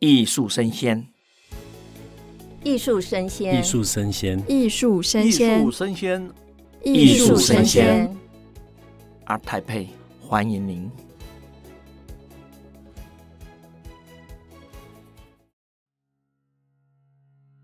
艺术生鲜，艺术生鲜，艺术生鲜，艺术生鲜，艺术生鲜，艺术生鲜。ART TAIPEI，欢迎您。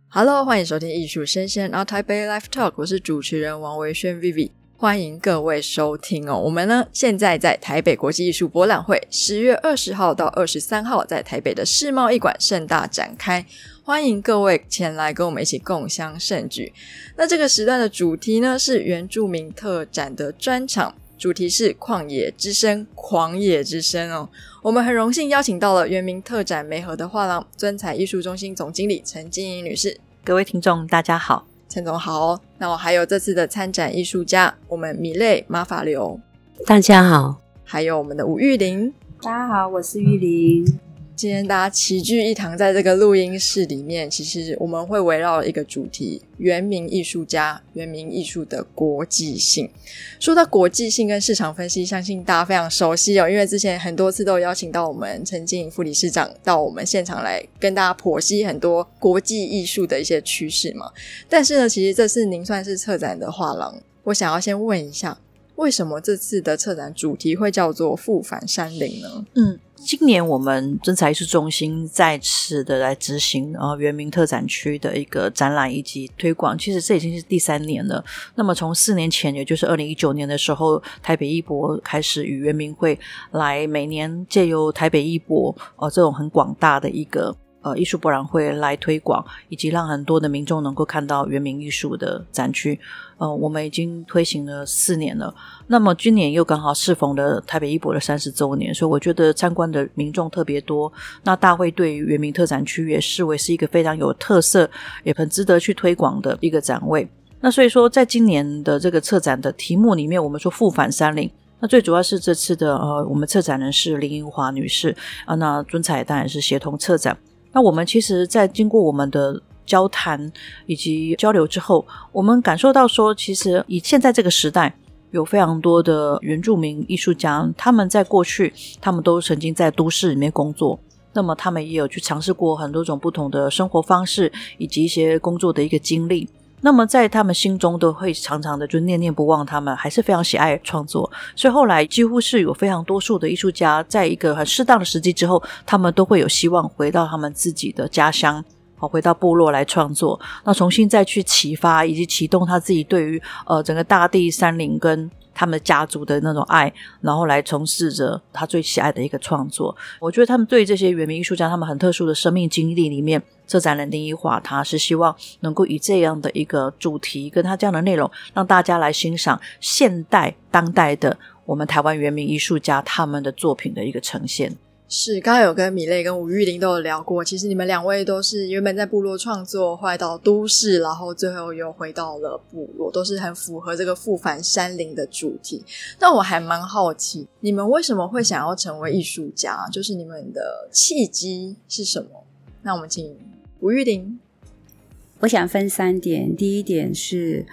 Hello，欢迎收听艺术生鲜 ART TAIPEI Live Talk，我是主持人王维轩 Vivi。欢迎各位收听哦！我们呢现在在台北国际艺术博览会，十月二十号到二十三号在台北的世贸艺馆盛大展开，欢迎各位前来跟我们一起共襄盛举。那这个时段的主题呢是原住民特展的专场，主题是旷野之声，狂野之声哦。我们很荣幸邀请到了原民特展梅河的画廊尊彩艺术中心总经理陈金莹女士。各位听众，大家好。陈总好哦，那我还有这次的参展艺术家，我们米类马法流，大家好，还有我们的吴玉玲，大家好，我是玉玲。今天大家齐聚一堂，在这个录音室里面，其实我们会围绕一个主题：原民艺术家、原民艺术的国际性。说到国际性跟市场分析，相信大家非常熟悉哦，因为之前很多次都邀请到我们陈金莹副理事长到我们现场来跟大家剖析很多国际艺术的一些趋势嘛。但是呢，其实这次您算是策展的画廊，我想要先问一下，为什么这次的策展主题会叫做“复返山林”呢？嗯。今年我们真彩艺术中心再次的来执行呃圆明特展区的一个展览以及推广，其实这已经是第三年了。那么从四年前，也就是二零一九年的时候，台北艺博开始与圆明会来每年借由台北艺博呃这种很广大的一个。呃，艺术博览会来推广，以及让很多的民众能够看到原民艺术的展区。呃，我们已经推行了四年了。那么今年又刚好适逢了台北艺博的三十周年，所以我觉得参观的民众特别多。那大会对于原民特展区也视为是一个非常有特色，也很值得去推广的一个展位。那所以说，在今年的这个策展的题目里面，我们说复返山林。那最主要是这次的呃，我们策展人是林英华女士啊，那尊彩当然是协同策展。那我们其实，在经过我们的交谈以及交流之后，我们感受到说，其实以现在这个时代，有非常多的原住民艺术家，他们在过去，他们都曾经在都市里面工作，那么他们也有去尝试过很多种不同的生活方式，以及一些工作的一个经历。那么在他们心中都会常常的就念念不忘，他们还是非常喜爱创作，所以后来几乎是有非常多数的艺术家，在一个很适当的时机之后，他们都会有希望回到他们自己的家乡，好回到部落来创作，那重新再去启发以及启动他自己对于呃整个大地、山林跟。他们家族的那种爱，然后来从事着他最喜爱的一个创作。我觉得他们对这些原名艺术家，他们很特殊的生命经历里面，策展人林一华，他是希望能够以这样的一个主题，跟他这样的内容，让大家来欣赏现代当代的我们台湾原名艺术家他们的作品的一个呈现。是，刚刚有跟米类跟吴玉玲都有聊过。其实你们两位都是原本在部落创作，后来到都市，然后最后又回到了部落，都是很符合这个复返山林的主题。但我还蛮好奇，你们为什么会想要成为艺术家？就是你们的契机是什么？那我们请吴玉玲。我想分三点，第一点是。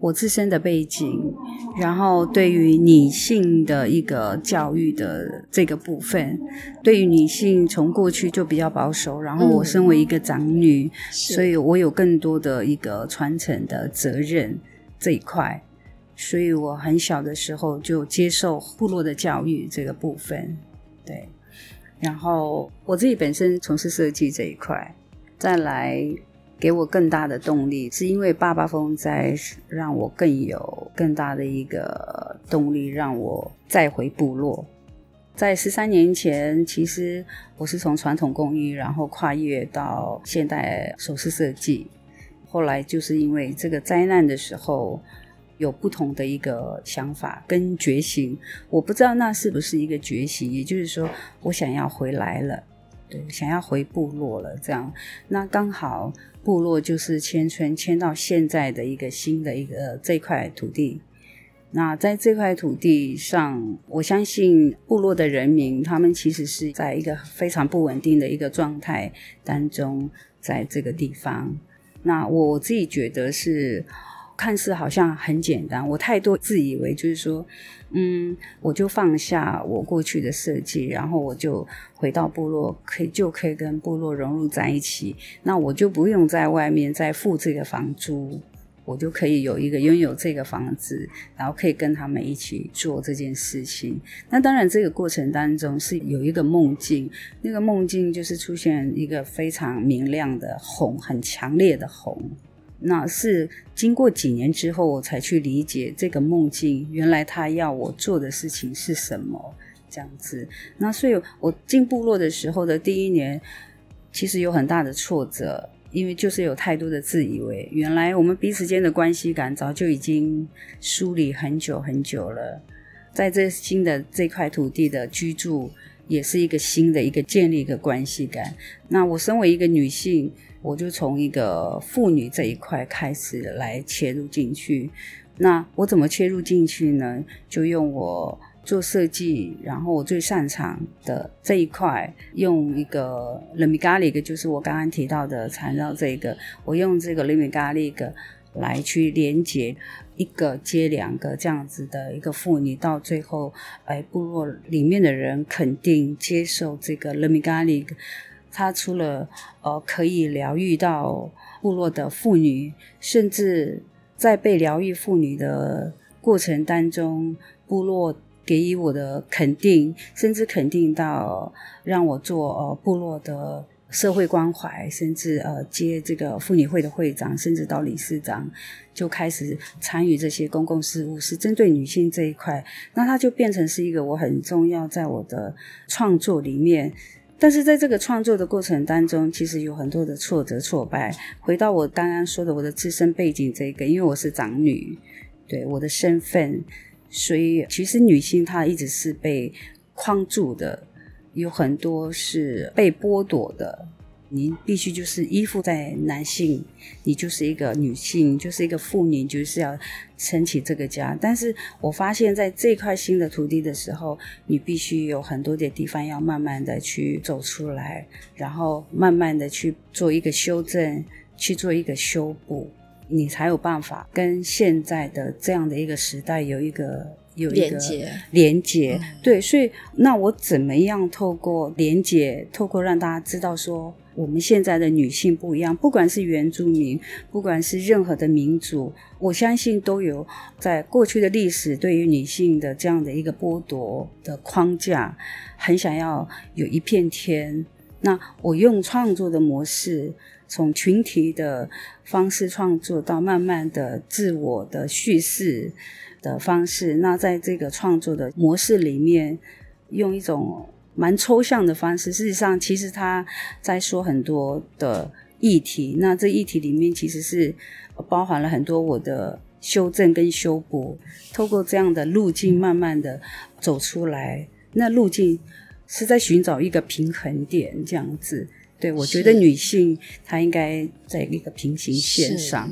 我自身的背景，然后对于女性的一个教育的这个部分，对于女性从过去就比较保守，然后我身为一个长女，嗯、所以我有更多的一个传承的责任这一块，所以我很小的时候就接受部落的教育这个部分，对，然后我自己本身从事设计这一块，再来。给我更大的动力，是因为爸爸风在让我更有更大的一个动力，让我再回部落。在十三年前，其实我是从传统工艺，然后跨越到现代首饰设计。后来就是因为这个灾难的时候，有不同的一个想法跟觉醒。我不知道那是不是一个觉醒，也就是说，我想要回来了，对，想要回部落了。这样，那刚好。部落就是迁村，迁到现在的一个新的一个这块土地。那在这块土地上，我相信部落的人民，他们其实是在一个非常不稳定的一个状态当中，在这个地方。那我自己觉得是，看似好像很简单，我太多自以为就是说，嗯，我就放下我过去的设计，然后我就回到部落，可以就可以跟部落融入在一起，那我就不用在外面再付这个房租。我就可以有一个拥有这个房子，然后可以跟他们一起做这件事情。那当然，这个过程当中是有一个梦境，那个梦境就是出现一个非常明亮的红，很强烈的红。那是经过几年之后，我才去理解这个梦境，原来他要我做的事情是什么这样子。那所以，我进部落的时候的第一年，其实有很大的挫折。因为就是有太多的自以为，原来我们彼此间的关系感早就已经梳理很久很久了，在这新的这块土地的居住，也是一个新的一个建立一个关系感。那我身为一个女性，我就从一个妇女这一块开始来切入进去。那我怎么切入进去呢？就用我。做设计，然后我最擅长的这一块，用一个 Lemigalik，就是我刚刚提到的缠绕这个，我用这个 Lemigalik 来去连接一个接两个这样子的一个妇女，到最后，哎，部落里面的人肯定接受这个 Lemigalik，它除了呃可以疗愈到部落的妇女，甚至在被疗愈妇女的过程当中，部落。给予我的肯定，甚至肯定到让我做呃部落的社会关怀，甚至呃接这个妇女会的会长，甚至到理事长，就开始参与这些公共事务，是针对女性这一块。那它就变成是一个我很重要在我的创作里面。但是在这个创作的过程当中，其实有很多的挫折挫败。回到我刚刚说的我的自身背景这一个，因为我是长女，对我的身份。所以，其实女性她一直是被框住的，有很多是被剥夺的。你必须就是依附在男性，你就是一个女性，就是一个妇女，就是要撑起这个家。但是我发现，在这块新的土地的时候，你必须有很多的地方要慢慢的去走出来，然后慢慢的去做一个修正，去做一个修补。你才有办法跟现在的这样的一个时代有一个有一个连接，连接。对，所以那我怎么样透过连接，透过让大家知道说，我们现在的女性不一样，不管是原住民，不管是任何的民族，我相信都有在过去的历史对于女性的这样的一个剥夺的框架，很想要有一片天。那我用创作的模式。从群体的方式创作到慢慢的自我的叙事的方式，那在这个创作的模式里面，用一种蛮抽象的方式，事实上，其实他在说很多的议题。那这议题里面其实是包含了很多我的修正跟修补，透过这样的路径，慢慢的走出来。那路径是在寻找一个平衡点，这样子。对，我觉得女性她应该在一个平行线上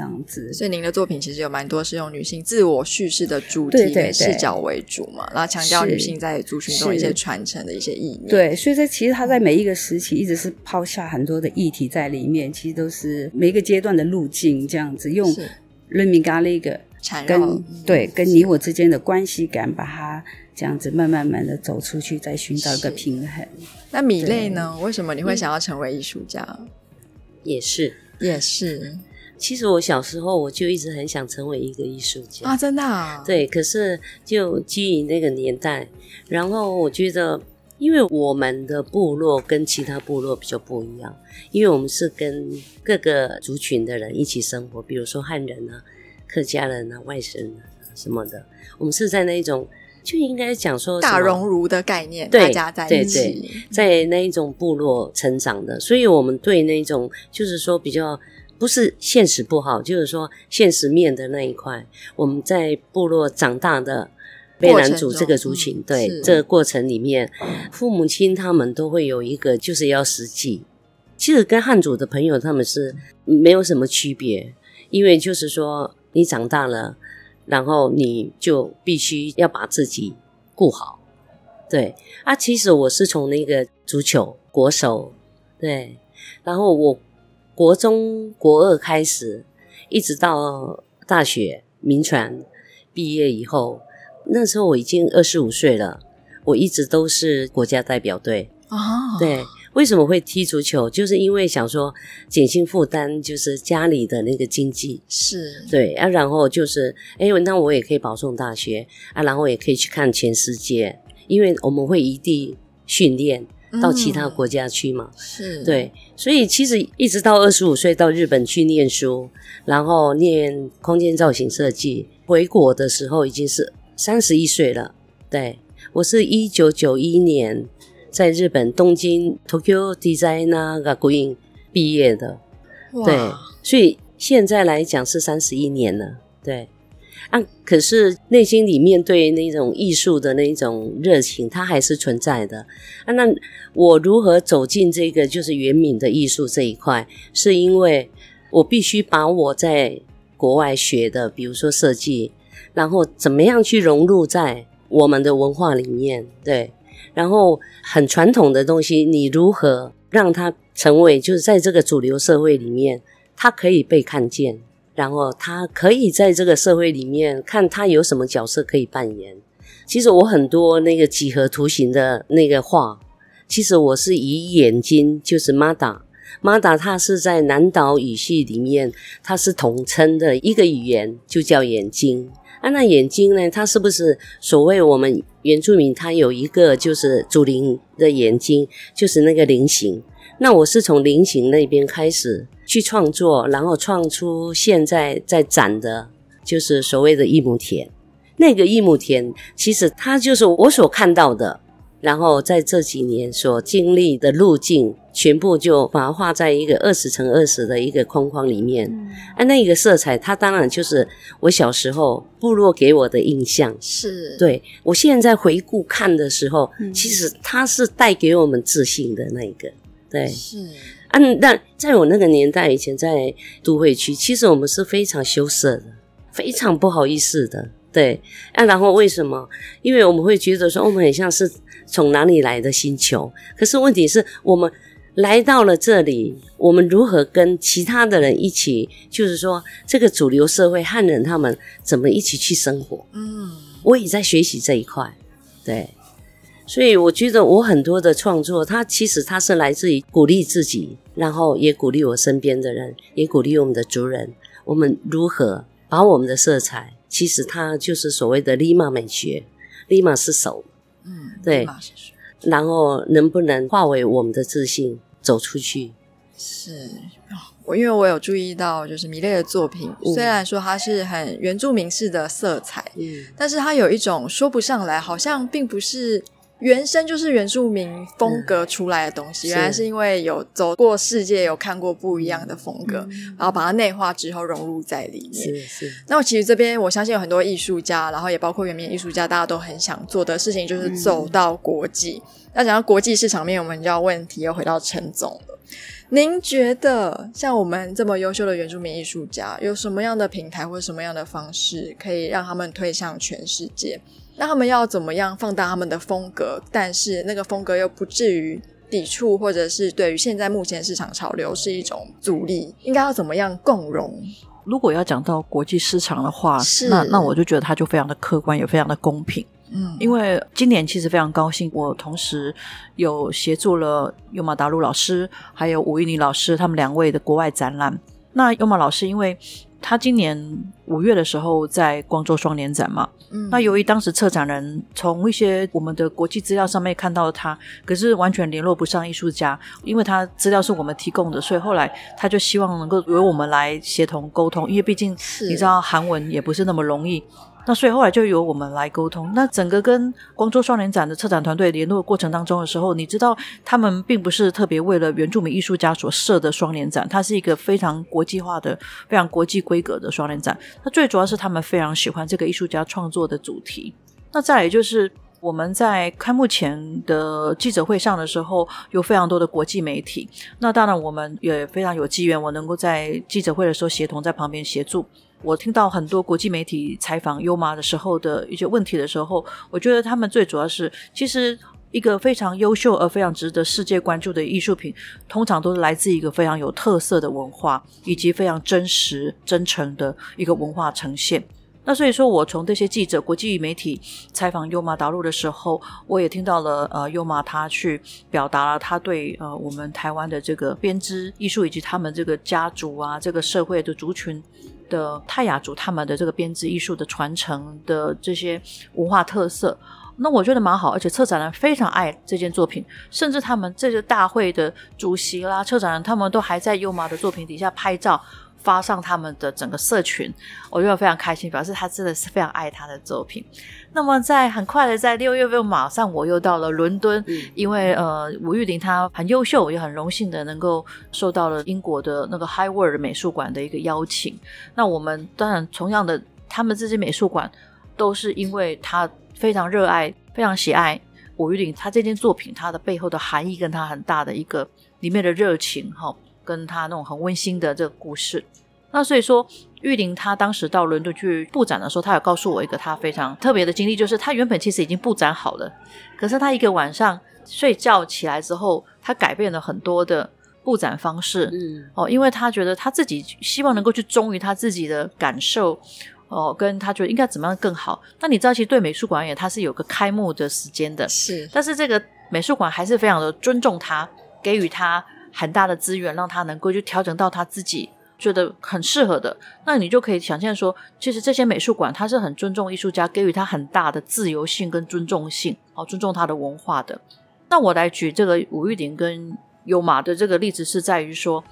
这样子。所以您的作品其实有蛮多是用女性自我叙事的主题跟视角为主嘛，然后强调女性在族群中一些传承的一些意念。对，所以这其实她在每一个时期一直是抛下很多的议题在里面，其实都是每一个阶段的路径这样子，用 Lemigalik 跟对跟你我之间的关系感把它。这样子慢慢慢的走出去，再寻找一个平衡。那米类呢？为什么你会想要成为艺术家？也是，也是。其实我小时候我就一直很想成为一个艺术家啊，真的啊。对，可是就基于那个年代，然后我觉得，因为我们的部落跟其他部落比较不一样，因为我们是跟各个族群的人一起生活，比如说汉人啊、客家人啊、外省人啊什么的，我们是在那一种。就应该讲说大熔炉的概念，对大家在一起，对对，在那一种部落成长的，所以我们对那种就是说比较不是现实不好，就是说现实面的那一块，我们在部落长大的被男主这个族群，对这个过程里面，父母亲他们都会有一个就是要实际，其实跟汉族的朋友他们是没有什么区别，因为就是说你长大了。然后你就必须要把自己顾好，对啊。其实我是从那个足球国手，对，然后我国中国二开始，一直到大学铭传毕业以后，那时候我已经二十五岁了，我一直都是国家代表队哦，对。为什么会踢足球？就是因为想说减轻负担，就是家里的那个经济是对啊，然后就是哎，那我也可以保送大学啊，然后也可以去看全世界，因为我们会异地训练到其他国家去嘛，嗯、是。对，所以其实一直到二十五岁到日本去念书，然后念空间造型设计，回国的时候已经是三十一岁了。对，我是一九九一年。在日本东京 Tokyo Design Aguin 毕业的，对，所以现在来讲是三十一年了，对啊。可是内心里面对那种艺术的那种热情，它还是存在的啊。那我如何走进这个就是原民的艺术这一块？是因为我必须把我在国外学的，比如说设计，然后怎么样去融入在我们的文化里面，对。然后很传统的东西，你如何让它成为就是在这个主流社会里面，它可以被看见，然后他可以在这个社会里面看他有什么角色可以扮演。其实我很多那个几何图形的那个画，其实我是以眼睛，就是 Mada，Mada 它是在南岛语系里面，它是统称的一个语言，就叫眼睛。啊，那眼睛呢？它是不是所谓我们原住民？它有一个就是祖灵的眼睛，就是那个菱形。那我是从菱形那边开始去创作，然后创出现在在展的，就是所谓的一亩田。那个一亩田，其实它就是我所看到的。然后在这几年所经历的路径，全部就把它画在一个二十乘二十的一个框框里面。嗯、啊，那个色彩，它当然就是我小时候部落给我的印象。是，对，我现在回顾看的时候，嗯、其实它是带给我们自信的那个。对，是。啊，那在我那个年代以前，在都会区，其实我们是非常羞涩的，非常不好意思的。对，啊，然后为什么？因为我们会觉得说，我们很像是。从哪里来的星球？可是问题是我们来到了这里，我们如何跟其他的人一起？就是说，这个主流社会汉人他们怎么一起去生活？嗯，我也在学习这一块。对，所以我觉得我很多的创作，它其实它是来自于鼓励自己，然后也鼓励我身边的人，也鼓励我们的族人。我们如何把我们的色彩？其实它就是所谓的 Lima 美学，Lima 是手。嗯，对，然后能不能化为我们的自信走出去？是我，因为我有注意到，就是米勒的作品，嗯、虽然说它是很原住民式的色彩，嗯，但是它有一种说不上来，好像并不是。原生就是原住民风格出来的东西，嗯、原来是因为有走过世界，有看过不一样的风格，嗯、然后把它内化之后融入在里面。是是。那我其实这边我相信有很多艺术家，然后也包括原民艺术家，大家都很想做的事情就是走到国际。嗯、那讲到国际市场面，我们就要问题又回到陈总了。您觉得像我们这么优秀的原住民艺术家，有什么样的平台或者什么样的方式，可以让他们推向全世界？那他们要怎么样放大他们的风格，但是那个风格又不至于抵触，或者是对于现在目前市场潮流是一种阻力？应该要怎么样共融？如果要讲到国际市场的话，是那那我就觉得它就非常的客观，也非常的公平。嗯，因为今年其实非常高兴，我同时有协助了尤玛达鲁老师还有吴玉妮老师他们两位的国外展览。那尤玛老师因为他今年五月的时候在光州双年展嘛，嗯，那由于当时策展人从一些我们的国际资料上面看到他，可是完全联络不上艺术家，因为他资料是我们提供的，所以后来他就希望能够由我们来协同沟通，因为毕竟你知道韩文也不是那么容易。那所以后来就由我们来沟通。那整个跟光州双年展的策展团队联络的过程当中的时候，你知道他们并不是特别为了原住民艺术家所设的双年展，它是一个非常国际化的、非常国际规格的双年展。那最主要是他们非常喜欢这个艺术家创作的主题。那再来就是我们在开幕前的记者会上的时候，有非常多的国际媒体。那当然我们也非常有机缘，我能够在记者会的时候协同在旁边协助。我听到很多国际媒体采访优玛的时候的一些问题的时候，我觉得他们最主要是，其实一个非常优秀而非常值得世界关注的艺术品，通常都是来自一个非常有特色的文化，以及非常真实、真诚的一个文化呈现。那所以说，我从这些记者、国际媒体采访优玛达陆的时候，我也听到了呃，优玛他去表达了他对呃我们台湾的这个编织艺术以及他们这个家族啊、这个社会的族群的泰雅族他们的这个编织艺术的传承的这些文化特色。那我觉得蛮好，而且策展人非常爱这件作品，甚至他们这个大会的主席啦、策展人，他们都还在优玛的作品底下拍照，发上他们的整个社群，我觉得非常开心，表示他真的是非常爱他的作品。那么在很快的在六月份，马上我又到了伦敦，嗯、因为呃吴玉玲她很优秀，也很荣幸的能够受到了英国的那个 High World 美术馆的一个邀请。那我们当然同样的，他们这些美术馆都是因为他。非常热爱，非常喜爱吴玉玲。他这件作品，它的背后的含义，跟他很大的一个里面的热情，哈，跟他那种很温馨的这个故事。那所以说，玉玲他当时到伦敦去布展的时候，他有告诉我一个他非常特别的经历，就是他原本其实已经布展好了，可是他一个晚上睡觉起来之后，他改变了很多的布展方式，嗯，哦，因为他觉得他自己希望能够去忠于他自己的感受。哦，跟他觉得应该怎么样更好？那你知道，其实对美术馆而言，它是有个开幕的时间的。是，但是这个美术馆还是非常的尊重他，给予他很大的资源，让他能够去调整到他自己觉得很适合的。那你就可以想象说，其实这些美术馆它是很尊重艺术家，给予他很大的自由性跟尊重性，好，尊重他的文化的。那我来举这个吴玉鼎跟优玛的这个例子，是在于说，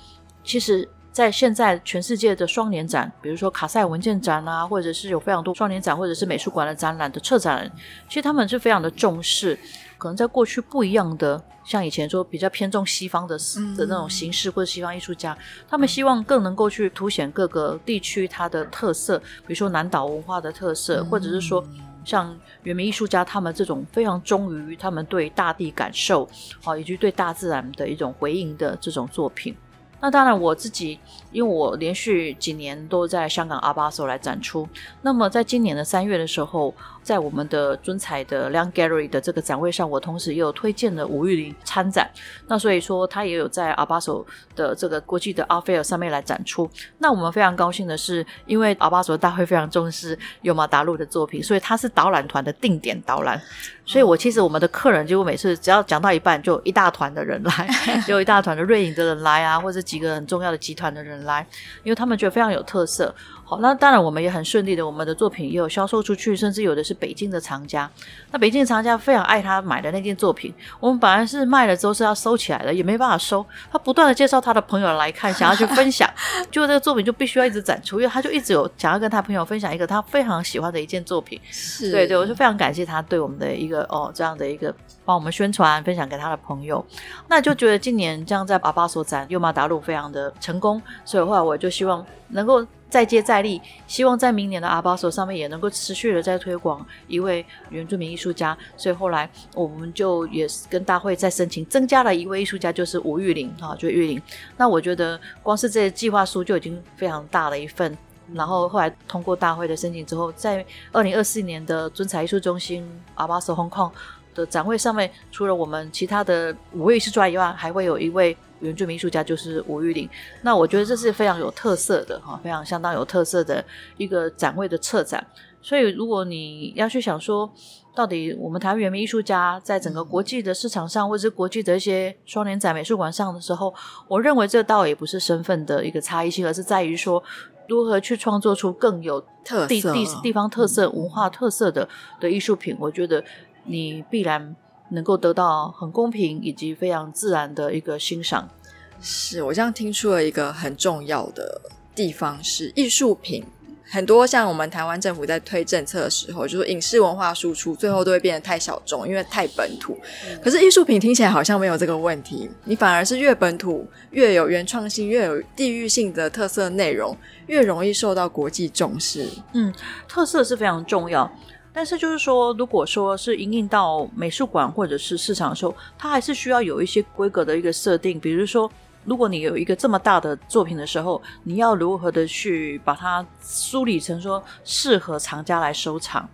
其实。在现在全世界的双年展，比如说卡塞尔文件展啊，或者是有非常多双年展，或者是美术馆的展览的策展人，其实他们是非常的重视。可能在过去不一样的，像以前说比较偏重西方的的那种形式，或者西方艺术家，他们希望更能够去凸显各个地区它的特色，比如说南岛文化的特色，或者是说像原民艺术家他们这种非常忠于他们对大地感受啊，以及对大自然的一种回应的这种作品。那当然，我自己因为我连续几年都在香港 Art Basel 来展出，那么在今年的三月的时候，在我们的尊彩的 Liang Gallery 的这个展位上，我同时也有推荐了吴玉玲参展。那所以说，他也有在 Art Basel 的这个国际的 Art Fair 上面来展出。那我们非常高兴的是，因为 Art Basel 大会非常重视尤马达路的作品，所以他是导览团的定点导览。所以我其实我们的客人几乎每次只要讲到一半，就一大团的人来，就有一大团的瑞影的人来啊，或者几个很重要的集团的人来，因为他们觉得非常有特色。好，那当然我们也很顺利的，我们的作品也有销售出去，甚至有的是北京的藏家。那北京的藏家非常爱他买的那件作品，我们本来是卖了之后是要收起来的，也没办法收。他不断的介绍他的朋友来看，想要去分享，结果这个作品就必须要一直展出，因为他就一直有想要跟他朋友分享一个他非常喜欢的一件作品。是，对对，我就非常感谢他对我们的一个哦这样的一个帮我们宣传分享给他的朋友。那就觉得今年这样在阿巴所展又马达路非常的成功，所以后来我就希望能够。再接再厉，希望在明年的 Art Basel 上面也能够持续的在推广一位原住民艺术家。所以后来我们就也跟大会再申请增加了一位艺术家，就是吴玉玲哈，就玉玲。那我觉得光是这些计划书就已经非常大了一份。然后后来通过大会的申请之后，在二零二四年的尊彩艺术中心 Art Basel Hong Kong 的展会上面，除了我们其他的五位艺术家以外，还会有一位。原住民艺术家就是吴玉玲，那我觉得这是非常有特色的哈，非常相当有特色的一个展位的策展。所以，如果你要去想说，到底我们台湾原民艺术家在整个国际的市场上，或者是国际的一些双年展美术馆上的时候，我认为这倒也不是身份的一个差异性，而是在于说如何去创作出更有特地地地方特色、文化特色的的艺术品。我觉得你必然。能够得到很公平以及非常自然的一个欣赏，是我这样听出了一个很重要的地方是艺术品很多，像我们台湾政府在推政策的时候，就是影视文化输出最后都会变得太小众，因为太本土。嗯、可是艺术品听起来好像没有这个问题，你反而是越本土越有原创性，越有地域性的特色内容，越容易受到国际重视。嗯，特色是非常重要。但是就是说，如果说是引领到美术馆或者是市场的时候，它还是需要有一些规格的一个设定。比如说，如果你有一个这么大的作品的时候，你要如何的去把它梳理成说适合藏家来收藏，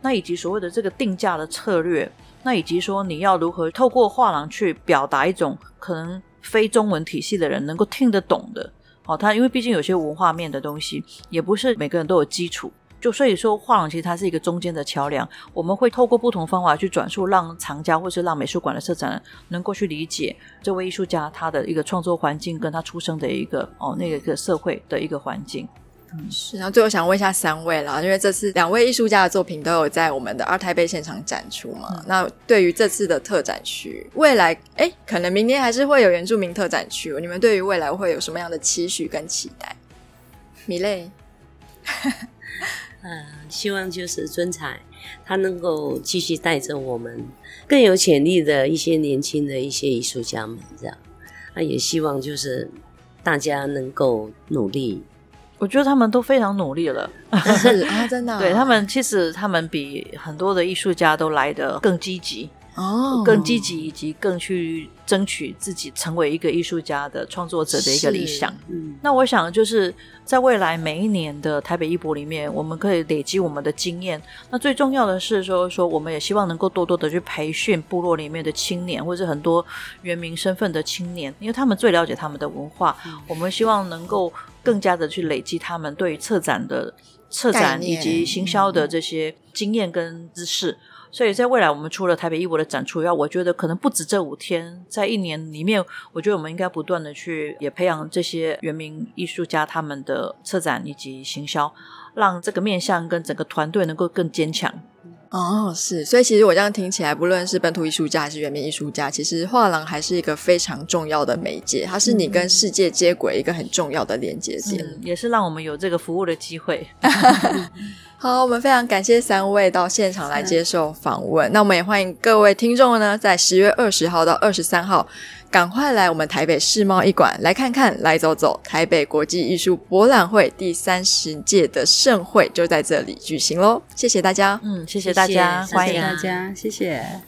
那以及所谓的这个定价的策略。那以及说你要如何透过画廊去表达一种可能非中文体系的人能够听得懂的。哦，它因为毕竟有些文化面的东西，也不是每个人都有基础。就所以说，画廊其实它是一个中间的桥梁。我们会透过不同方法去转述，让藏家或是让美术馆的策展人能够去理解这位艺术家他的一个创作环境，跟他出生的一个哦那个一个社会的一个环境。嗯，是。然后最后想问一下三位啦，因为这次两位艺术家的作品都有在我们的二台北现场展出嘛。嗯、那对于这次的特展区，未来哎，可能明年还是会有原住民特展区，你们对于未来会有什么样的期许跟期待？米勒。呃，希望就是尊彩，他能够继续带着我们更有潜力的一些年轻的一些艺术家们，这样。那也希望就是大家能够努力。我觉得他们都非常努力了，是啊，真的、啊。对他们，其实他们比很多的艺术家都来得更积极。哦，更积极以及更去争取自己成为一个艺术家的创作者的一个理想。嗯，那我想就是在未来每一年的台北艺博里面，我们可以累积我们的经验。那最重要的是说，说我们也希望能够多多的去培训部落里面的青年，或者很多原民身份的青年，因为他们最了解他们的文化。嗯，我们希望能够更加的去累积他们对于策展的策展以及行销的这些经验跟知识。所以在未来，我们除了台北艺博的展出以外，我觉得可能不止这五天，在一年里面，我觉得我们应该不断的去也培养这些原民艺术家他们的策展以及行销，让这个面向跟整个团队能够更坚强。哦，是，所以其实我这样听起来，不论是本土艺术家还是原民艺术家，其实画廊还是一个非常重要的媒介，它是你跟世界接轨一个很重要的连接点，嗯，也是让我们有这个服务的机会。好，我们非常感谢三位到现场来接受访问。那我们也欢迎各位听众呢，在十月二十号到二十三号，赶快来我们台北世贸一馆来看看、来走走。台北国际艺术博览会第三十届的盛会就在这里举行喽！谢谢大家，嗯，谢谢大家，谢谢，欢迎大家，谢谢。